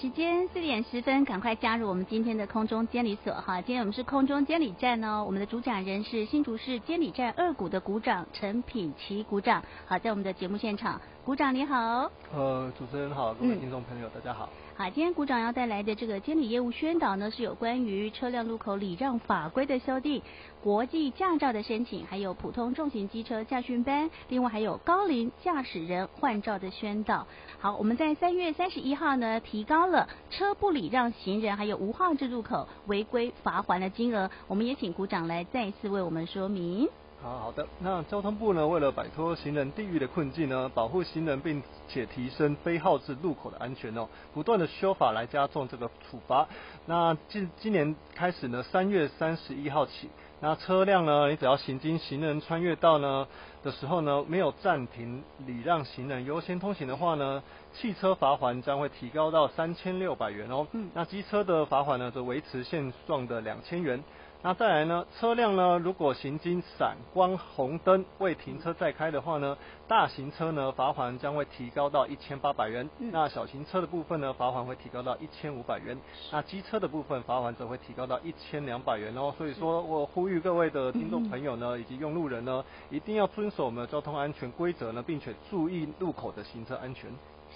时间四点十分，赶快加入我们今天的空中监理所哈！今天我们是空中监理站哦，我们的主讲人是新竹市监理站二股的股长陈品奇股长。好，在我们的节目现场，股长你好。呃，主持人好，各位听众朋友，嗯、大家好。啊，今天股长要带来的这个监理业务宣导呢，是有关于车辆路口礼让法规的修订、国际驾照的申请，还有普通重型机车驾训班，另外还有高龄驾驶人换照的宣导。好，我们在三月三十一号呢，提高了车不礼让行人还有无号制路口违规罚锾的金额，我们也请股长来再一次为我们说明。好好的，那交通部呢，为了摆脱行人地狱的困境呢，保护行人，并且提升非号志路口的安全哦，不断的修法来加重这个处罚。那今今年开始呢，三月三十一号起，那车辆呢，你只要行经行人穿越道呢的时候呢，没有暂停礼让行人优先通行的话呢，汽车罚款将会提高到三千六百元哦。嗯，那机车的罚款呢，则维持现状的两千元。那再来呢，车辆呢，如果行经闪光红灯未停车再开的话呢，大型车呢罚款将会提高到一千八百元。嗯、那小型车的部分呢，罚款会提高到一千五百元。那机车的部分罚款则会提高到一千两百元哦。所以说我呼吁各位的听众朋友呢，以及用路人呢，一定要遵守我们的交通安全规则呢，并且注意路口的行车安全。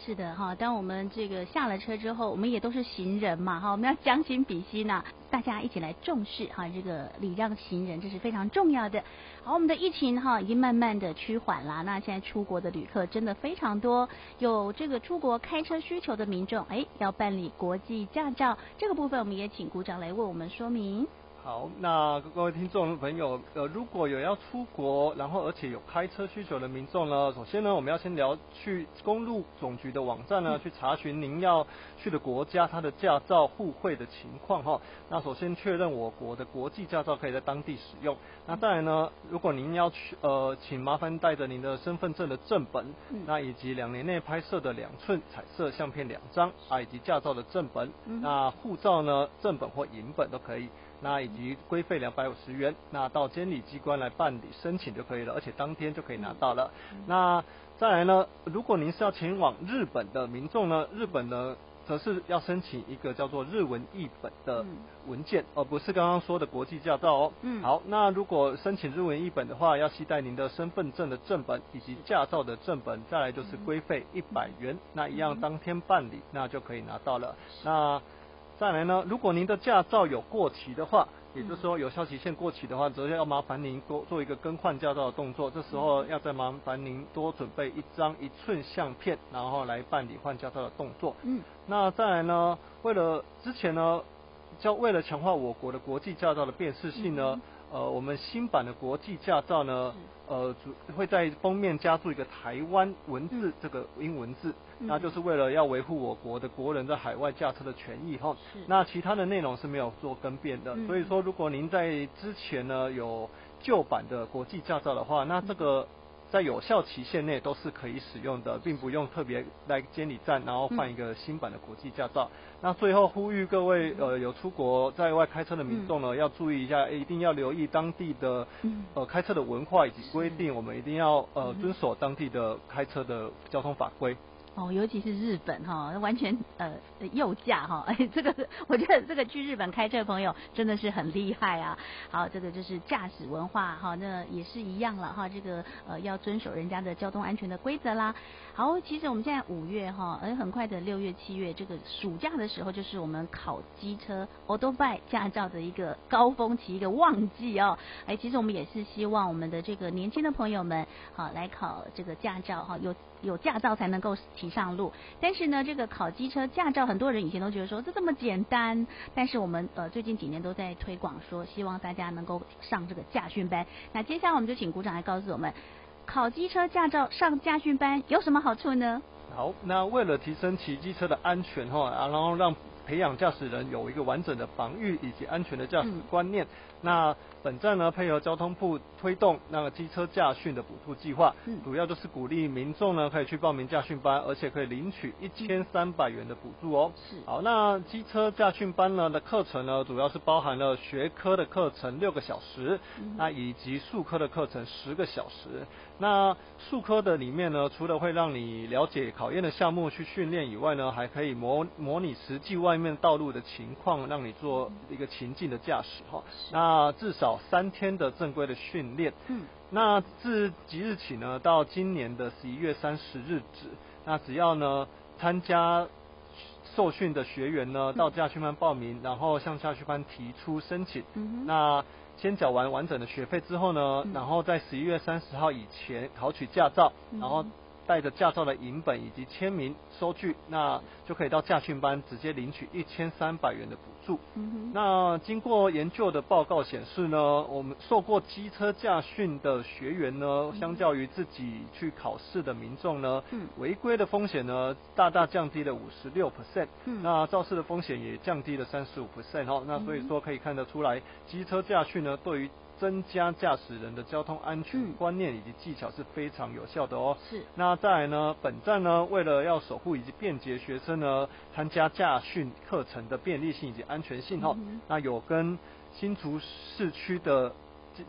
是的哈，当我们这个下了车之后，我们也都是行人嘛哈，我们要将心比心呐，大家一起来重视哈这个礼让行人，这是非常重要的。好，我们的疫情哈已经慢慢的趋缓了，那现在出国的旅客真的非常多，有这个出国开车需求的民众，哎，要办理国际驾照，这个部分我们也请股长来为我们说明。好，那各位听众朋友，呃，如果有要出国，然后而且有开车需求的民众呢，首先呢，我们要先聊去公路总局的网站呢，去查询您要去的国家它的驾照互惠的情况哈。那首先确认我国的国际驾照可以在当地使用。那再来呢，如果您要去，呃，请麻烦带着您的身份证的正本，那以及两年内拍摄的两寸彩色相片两张啊，以及驾照的正本，那护照呢，正本或银本都可以。那以及规费两百五十元，那到监理机关来办理申请就可以了，而且当天就可以拿到了。那再来呢，如果您是要前往日本的民众呢，日本呢则是要申请一个叫做日文译本的文件，而不是刚刚说的国际驾照哦。嗯。好，那如果申请日文译本的话，要携带您的身份证的正本以及驾照的正本，再来就是规费一百元，那一样当天办理，那就可以拿到了。那再来呢，如果您的驾照有过期的话，也就是说有效期限过期的话，则要麻烦您多做一个更换驾照的动作。这时候要再麻烦您多准备一张一寸相片，然后来办理换驾照的动作。嗯，那再来呢，为了之前呢，叫为了强化我国的国际驾照的辨识性呢。呃，我们新版的国际驾照呢，呃，主会在封面加注一个台湾文字，这个英文字，那就是为了要维护我国的国人在海外驾车的权益哈。那其他的内容是没有做更变的，所以说如果您在之前呢有旧版的国际驾照的话，那这个。在有效期限内都是可以使用的，并不用特别来监理站，然后换一个新版的国际驾照。嗯、那最后呼吁各位呃有出国在外开车的民众呢，嗯、要注意一下，一定要留意当地的呃开车的文化以及规定，我们一定要呃遵守当地的开车的交通法规。哦，尤其是日本哈，完全呃右驾哈，哎，这个我觉得这个去日本开车的朋友真的是很厉害啊。好，这个就是驾驶文化哈，那也是一样了哈，这个呃要遵守人家的交通安全的规则啦。好，其实我们现在五月哈，而很快的六月、七月这个暑假的时候，就是我们考机车 autobike 驾照的一个高峰期、一个旺季哦。哎，其实我们也是希望我们的这个年轻的朋友们好来考这个驾照哈，有有驾照才能够上路。但是呢，这个考机车驾照，很多人以前都觉得说这这么简单。但是我们呃最近几年都在推广说，希望大家能够上这个驾训班。那接下来我们就请鼓掌来告诉我们。考机车驾照上驾训班有什么好处呢？好，那为了提升骑机车的安全哈，然后让培养驾驶人有一个完整的防御以及安全的驾驶观念。嗯、那本站呢，配合交通部推动那个机车驾训的补助计划，嗯、主要就是鼓励民众呢可以去报名驾训班，而且可以领取一千三百元的补助哦。是。好，那机车驾训班呢的课程呢，主要是包含了学科的课程六个小时，嗯、那以及术科的课程十个小时。那术科的里面呢，除了会让你了解考验的项目去训练以外呢，还可以模模拟实际外面道路的情况，让你做一个情境的驾驶哈。那至少三天的正规的训练。嗯。那自即日起呢，到今年的十一月三十日止，那只要呢参加受训的学员呢，到驾训班报名，然后向驾训班提出申请。嗯。那先缴完完整的学费之后呢，然后在十一月三十号以前考取驾照，然后。带着驾照的影本以及签名收据，那就可以到驾训班直接领取一千三百元的补助。嗯。那经过研究的报告显示呢，我们受过机车驾训的学员呢，相较于自己去考试的民众呢，嗯，违规的风险呢大大降低了五十六 percent。嗯。那肇事的风险也降低了三十五 percent 哦。那所以说可以看得出来，机车驾训呢对于增加驾驶人的交通安全观念以及技巧是非常有效的哦。是。那再来呢，本站呢，为了要守护以及便捷学生呢参加驾训课程的便利性以及安全性哦，嗯、那有跟新竹市区的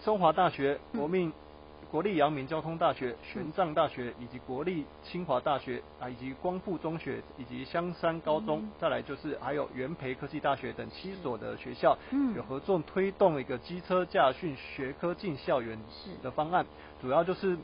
中华大学国民。国立阳明交通大学、玄奘大学以及国立清华大学啊，以及光复中学以及香山高中，嗯、再来就是还有元培科技大学等七所的学校，嗯，有合作推动一个机车驾训学科进校园的方案，主要就是。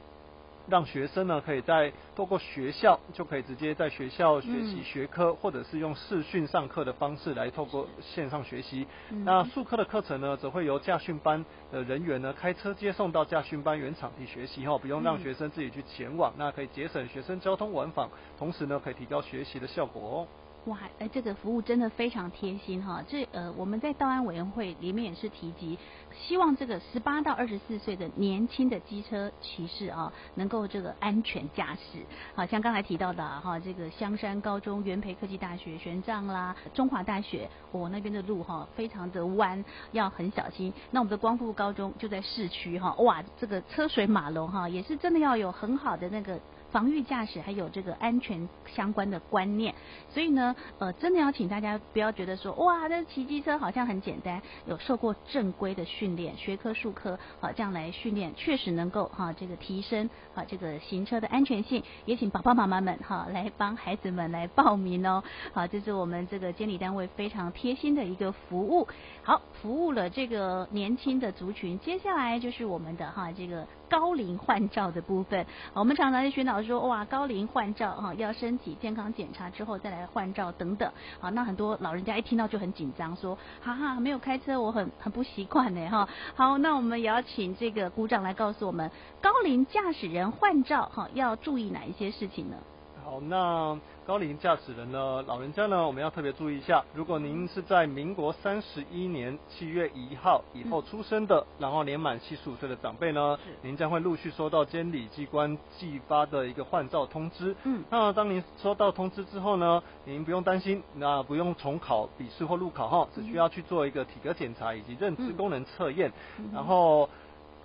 让学生呢可以在透过学校就可以直接在学校学习学科，嗯、或者是用视讯上课的方式来透过线上学习。嗯、那数科的课程呢，则会由驾训班的人员呢开车接送到驾训班原场地学习哈，不用让学生自己去前往，嗯、那可以节省学生交通往返，同时呢可以提高学习的效果哦。哇，哎，这个服务真的非常贴心哈！这呃，我们在道安委员会里面也是提及，希望这个十八到二十四岁的年轻的机车骑士啊，能够这个安全驾驶。好像刚才提到的哈，这个香山高中、元培科技大学、玄奘啦、中华大学，我、那边的路哈非常的弯，要很小心。那我们的光复高中就在市区哈，哇，这个车水马龙哈，也是真的要有很好的那个。防御驾驶还有这个安全相关的观念，所以呢，呃，真的要请大家不要觉得说，哇，这骑机车好像很简单，有受过正规的训练，学科术科，好，这样来训练，确实能够哈这个提升啊这个行车的安全性。也请爸爸妈妈们哈来帮孩子们来报名哦，好，这是我们这个监理单位非常贴心的一个服务。好，服务了这个年轻的族群，接下来就是我们的哈这个。高龄换照的部分，我们常常在宣导说，哇，高龄换照哈，要身体健康检查之后再来换照等等。好，那很多老人家一听到就很紧张，说，哈哈，没有开车，我很很不习惯呢哈。好，那我们也要请这个鼓掌来告诉我们，高龄驾驶人换照哈，要注意哪一些事情呢？好，那。高龄驾驶人呢，老人家呢，我们要特别注意一下。如果您是在民国三十一年七月一号以后出生的，嗯、然后年满七十五岁的长辈呢，您将会陆续收到监理机关寄发的一个换照通知。嗯，那当您收到通知之后呢，您不用担心，那不用重考笔试或路考哈，只需要去做一个体格检查以及认知功能测验，嗯、然后。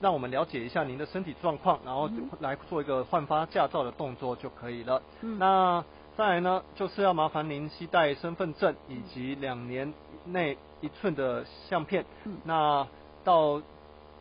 让我们了解一下您的身体状况，然后来做一个换发驾照的动作就可以了。嗯，那再来呢，就是要麻烦您携带身份证以及两年内一寸的相片。嗯，那到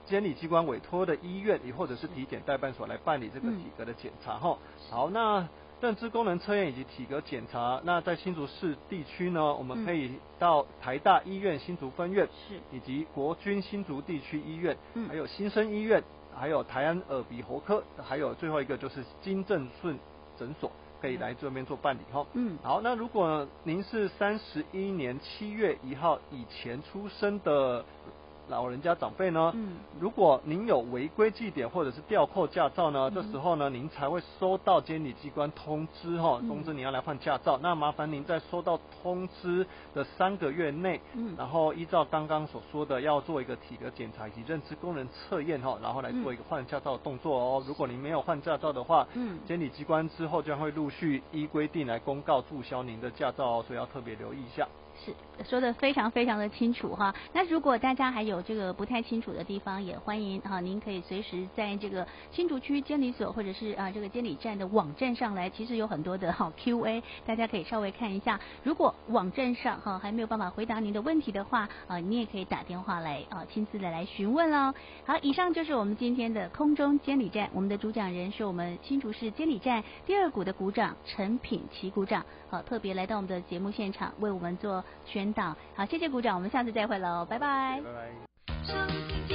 监理机关委托的医院，亦或者是体检代办所来办理这个体格的检查哈。好，那。认知功能测验以及体格检查，那在新竹市地区呢，我们可以到台大医院新竹分院，是以及国军新竹地区医院，嗯，还有新生医院，还有台安耳鼻喉科，还有最后一个就是金正顺诊所，可以来这边做办理哈。嗯，好，那如果您是三十一年七月一号以前出生的。老人家长辈呢，嗯，如果您有违规记点或者是吊扣驾照呢，嗯、这时候呢，您才会收到监理机关通知哈，通知你要来换驾照。嗯、那麻烦您在收到通知的三个月内，嗯，然后依照刚刚所说的，要做一个体格检查以及认知功能测验哈，然后来做一个换驾照的动作哦。嗯、如果您没有换驾照的话，嗯，监理机关之后将会陆续依规定来公告注销您的驾照哦，所以要特别留意一下。是说的非常非常的清楚哈。那如果大家还有这个不太清楚的地方，也欢迎哈，您可以随时在这个新竹区监理所或者是啊这个监理站的网站上来，其实有很多的好 Q&A，大家可以稍微看一下。如果网站上哈还没有办法回答您的问题的话，啊，你也可以打电话来啊，亲自的来询问哦。好，以上就是我们今天的空中监理站，我们的主讲人是我们新竹市监理站第二股的股长陈品奇股长，好，特别来到我们的节目现场为我们做宣导。好，谢谢鼓掌，我们下次再会喽，拜拜。拜拜。